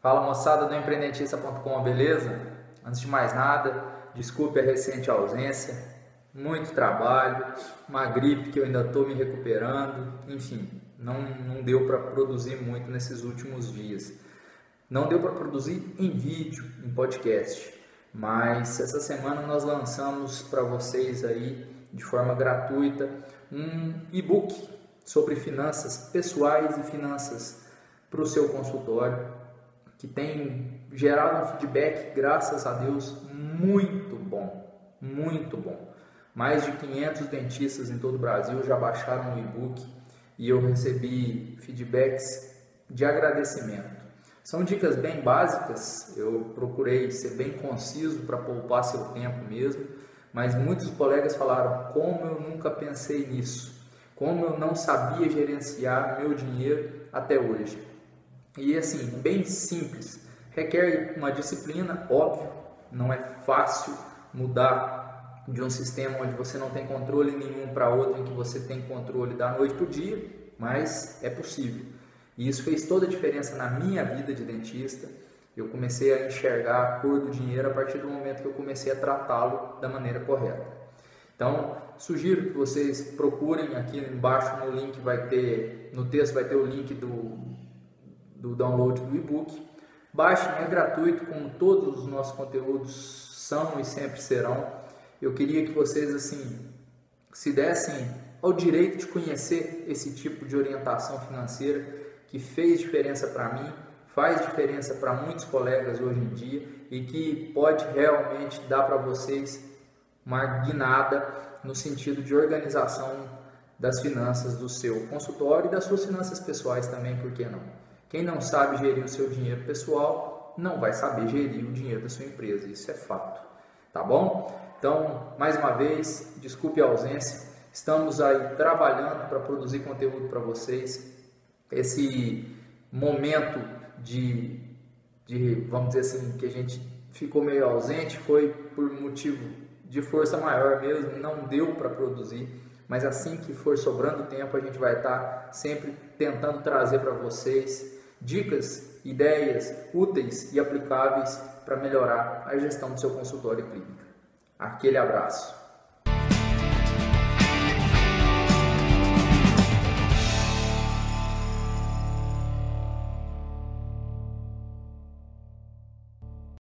Fala moçada do empreendentista.com, beleza? Antes de mais nada, desculpe a recente ausência, muito trabalho, uma gripe que eu ainda estou me recuperando, enfim, não, não deu para produzir muito nesses últimos dias. Não deu para produzir em vídeo, em podcast, mas essa semana nós lançamos para vocês aí de forma gratuita um e-book sobre finanças pessoais e finanças para o seu consultório que tem gerado um feedback, graças a Deus, muito bom, muito bom. Mais de 500 dentistas em todo o Brasil já baixaram o e-book e eu recebi feedbacks de agradecimento. São dicas bem básicas, eu procurei ser bem conciso para poupar seu tempo mesmo, mas muitos colegas falaram como eu nunca pensei nisso, como eu não sabia gerenciar meu dinheiro até hoje. E assim, bem simples. Requer uma disciplina, óbvio, não é fácil mudar de um sistema onde você não tem controle nenhum para outro em que você tem controle da noite para o dia, mas é possível. E isso fez toda a diferença na minha vida de dentista. Eu comecei a enxergar a cor do dinheiro a partir do momento que eu comecei a tratá-lo da maneira correta. Então, sugiro que vocês procurem aqui embaixo no link vai ter, no texto vai ter o link do, do download do e-book. Baixem, é gratuito, como todos os nossos conteúdos são e sempre serão. Eu queria que vocês assim se dessem ao direito de conhecer esse tipo de orientação financeira que fez diferença para mim, faz diferença para muitos colegas hoje em dia e que pode realmente dar para vocês uma guinada no sentido de organização das finanças do seu consultório e das suas finanças pessoais também, por que não? Quem não sabe gerir o seu dinheiro pessoal não vai saber gerir o dinheiro da sua empresa, isso é fato. Tá bom? Então, mais uma vez, desculpe a ausência. Estamos aí trabalhando para produzir conteúdo para vocês. Esse momento de, de, vamos dizer assim, que a gente ficou meio ausente foi por motivo de força maior mesmo, não deu para produzir mas assim que for sobrando tempo, a gente vai estar sempre tentando trazer para vocês dicas, ideias úteis e aplicáveis para melhorar a gestão do seu consultório clínico. Aquele abraço.